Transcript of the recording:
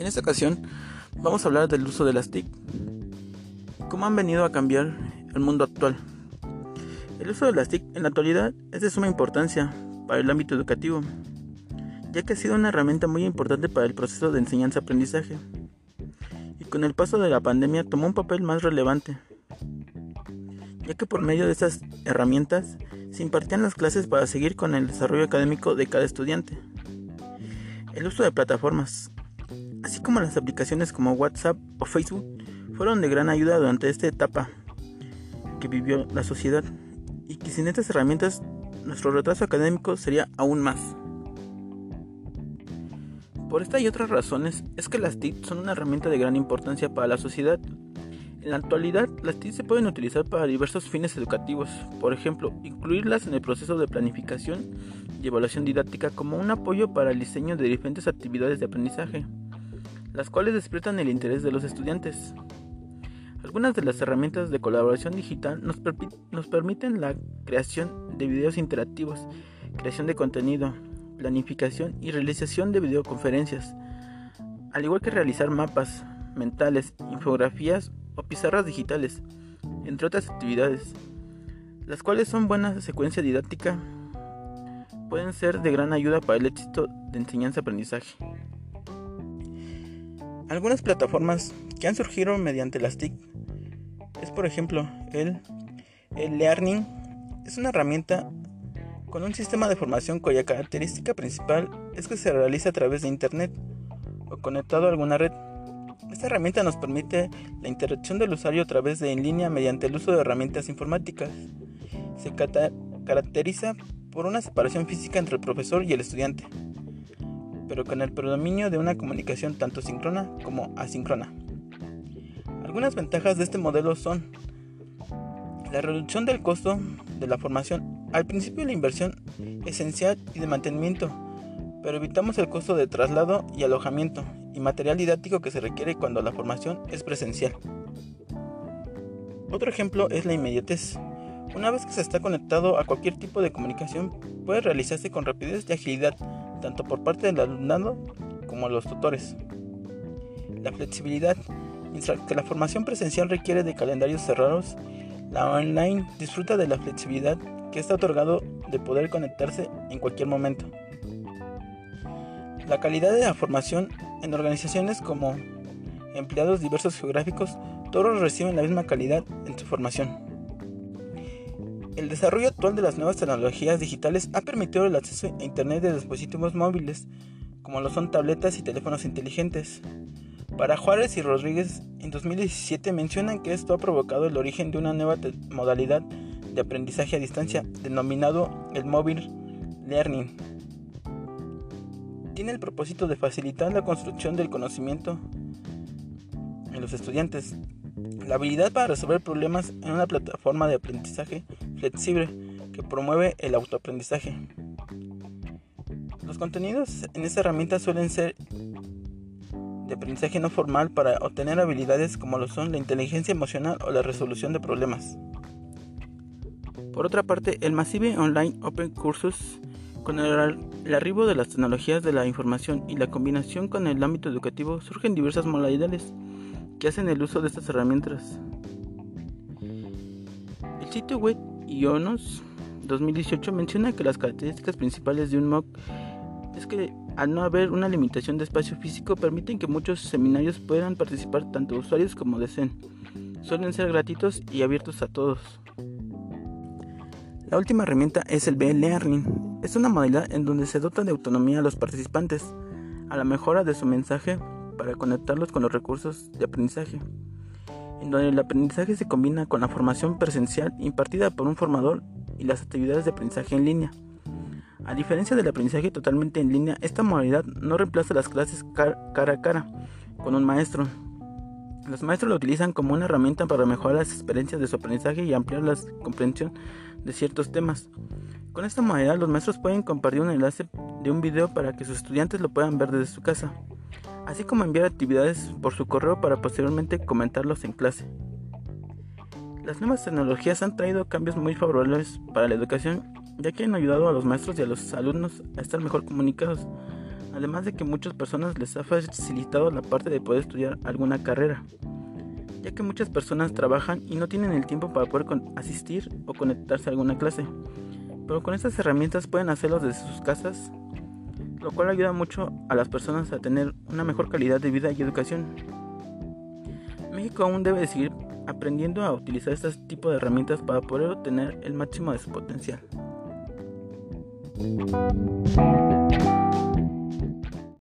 En esta ocasión vamos a hablar del uso de las TIC, cómo han venido a cambiar el mundo actual. El uso de las TIC en la actualidad es de suma importancia para el ámbito educativo, ya que ha sido una herramienta muy importante para el proceso de enseñanza-aprendizaje, y con el paso de la pandemia tomó un papel más relevante, ya que por medio de estas herramientas se impartían las clases para seguir con el desarrollo académico de cada estudiante. El uso de plataformas, así como las aplicaciones como WhatsApp o Facebook, fueron de gran ayuda durante esta etapa que vivió la sociedad y que sin estas herramientas nuestro retraso académico sería aún más. Por esta y otras razones es que las TIC son una herramienta de gran importancia para la sociedad en la actualidad, las TIC se pueden utilizar para diversos fines educativos, por ejemplo, incluirlas en el proceso de planificación y evaluación didáctica como un apoyo para el diseño de diferentes actividades de aprendizaje, las cuales despiertan el interés de los estudiantes. Algunas de las herramientas de colaboración digital nos, nos permiten la creación de videos interactivos, creación de contenido, planificación y realización de videoconferencias, al igual que realizar mapas mentales, infografías o pizarras digitales, entre otras actividades, las cuales son buena secuencia didáctica, pueden ser de gran ayuda para el éxito de enseñanza-aprendizaje. Algunas plataformas que han surgido mediante las TIC es por ejemplo el, Learning, es una herramienta con un sistema de formación cuya característica principal es que se realiza a través de Internet o conectado a alguna red. Esta herramienta nos permite la interacción del usuario a través de en línea mediante el uso de herramientas informáticas. Se caracteriza por una separación física entre el profesor y el estudiante, pero con el predominio de una comunicación tanto síncrona como asíncrona. Algunas ventajas de este modelo son la reducción del costo de la formación. Al principio la inversión esencial y de mantenimiento, pero evitamos el costo de traslado y alojamiento y material didáctico que se requiere cuando la formación es presencial. Otro ejemplo es la inmediatez. Una vez que se está conectado a cualquier tipo de comunicación, puede realizarse con rapidez y agilidad, tanto por parte del alumnado como los tutores. La flexibilidad. Mientras que la formación presencial requiere de calendarios cerrados, la online disfruta de la flexibilidad que está otorgado de poder conectarse en cualquier momento. La calidad de la formación en organizaciones como empleados diversos geográficos, todos reciben la misma calidad en su formación. El desarrollo actual de las nuevas tecnologías digitales ha permitido el acceso a Internet de dispositivos móviles, como lo son tabletas y teléfonos inteligentes. Para Juárez y Rodríguez, en 2017 mencionan que esto ha provocado el origen de una nueva modalidad de aprendizaje a distancia, denominado el móvil learning, tiene el propósito de facilitar la construcción del conocimiento en los estudiantes, la habilidad para resolver problemas en una plataforma de aprendizaje flexible que promueve el autoaprendizaje. Los contenidos en esta herramienta suelen ser de aprendizaje no formal para obtener habilidades como lo son la inteligencia emocional o la resolución de problemas. Por otra parte, el Massive Online Open Courses con el, arribo de las tecnologías de la información y la combinación con el ámbito educativo surgen diversas modalidades que hacen el uso de estas herramientas. El sitio web IONOS 2018 menciona que las características principales de un MOOC es que al no haber una limitación de espacio físico permiten que muchos seminarios puedan participar tanto usuarios como deseen. Suelen ser gratuitos y abiertos a todos. La última herramienta es el B-Learning, es una modalidad en donde se dota de autonomía a los participantes, a la mejora de su mensaje para conectarlos con los recursos de aprendizaje, en donde el aprendizaje se combina con la formación presencial impartida por un formador y las actividades de aprendizaje en línea. A diferencia del aprendizaje totalmente en línea, esta modalidad no reemplaza las clases cara a cara con un maestro. Los maestros lo utilizan como una herramienta para mejorar las experiencias de su aprendizaje y ampliar la comprensión de ciertos temas. Con esta modalidad los maestros pueden compartir un enlace de un video para que sus estudiantes lo puedan ver desde su casa, así como enviar actividades por su correo para posteriormente comentarlos en clase. Las nuevas tecnologías han traído cambios muy favorables para la educación, ya que han ayudado a los maestros y a los alumnos a estar mejor comunicados, además de que muchas personas les ha facilitado la parte de poder estudiar alguna carrera, ya que muchas personas trabajan y no tienen el tiempo para poder asistir o conectarse a alguna clase, pero con estas herramientas pueden hacerlo desde sus casas, lo cual ayuda mucho a las personas a tener una mejor calidad de vida y educación. México aún debe seguir aprendiendo a utilizar este tipo de herramientas para poder obtener el máximo de su potencial.